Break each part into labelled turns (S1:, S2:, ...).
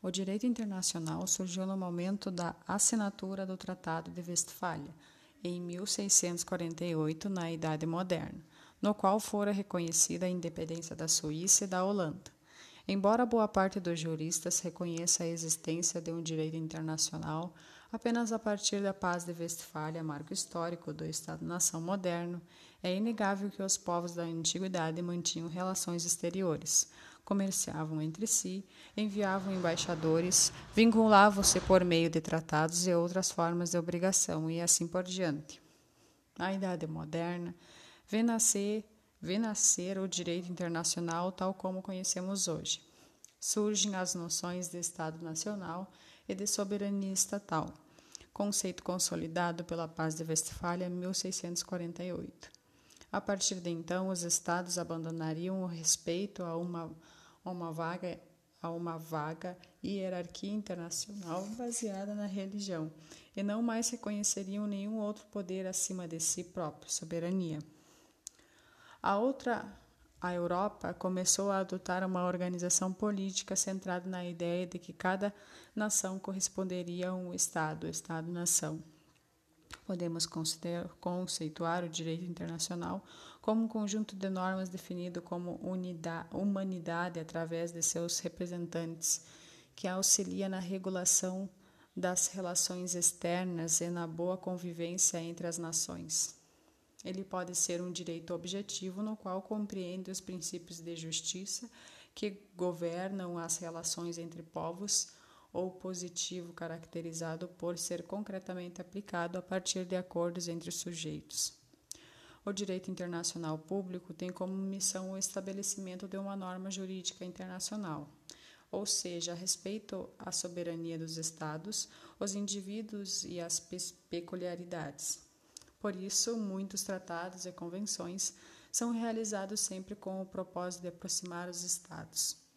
S1: O direito internacional surgiu no momento da assinatura do Tratado de Westfália, em 1648, na Idade Moderna, no qual fora reconhecida a independência da Suíça e da Holanda. Embora boa parte dos juristas reconheça a existência de um direito internacional, apenas a partir da Paz de Westfália, marco histórico do Estado-nação moderno, é inegável que os povos da antiguidade mantinham relações exteriores, comerciavam entre si, enviavam embaixadores, vinculavam-se por meio de tratados e outras formas de obrigação, e assim por diante. A Idade Moderna vê nascer, vê nascer o direito internacional tal como conhecemos hoje. Surgem as noções de Estado Nacional e de soberania estatal, conceito consolidado pela Paz de Westfália em 1648. A partir de então, os estados abandonariam o respeito a uma a uma vaga a uma vaga hierarquia internacional baseada na religião e não mais reconheceriam nenhum outro poder acima de si próprio, soberania. A outra, a Europa, começou a adotar uma organização política centrada na ideia de que cada nação corresponderia a um Estado, Estado-nação. Podemos conceituar o direito internacional como um conjunto de normas definido como unidade, humanidade através de seus representantes, que auxilia na regulação das relações externas e na boa convivência entre as nações. Ele pode ser um direito objetivo no qual compreende os princípios de justiça que governam as relações entre povos, ou positivo caracterizado por ser concretamente aplicado a partir de acordos entre os sujeitos. O direito internacional público tem como missão o estabelecimento de uma norma jurídica internacional, ou seja, a respeito à soberania dos Estados, os indivíduos e as peculiaridades. Por isso, muitos tratados e convenções são realizados sempre com o propósito de aproximar os Estados.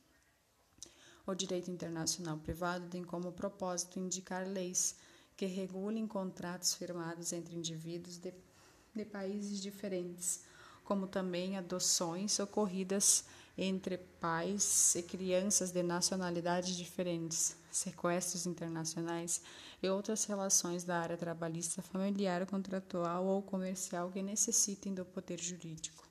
S1: O direito internacional privado tem como propósito indicar leis que regulem contratos firmados entre indivíduos de de países diferentes, como também adoções ocorridas entre pais e crianças de nacionalidades diferentes, sequestros internacionais e outras relações da área trabalhista, familiar, contratual ou comercial que necessitem do poder jurídico.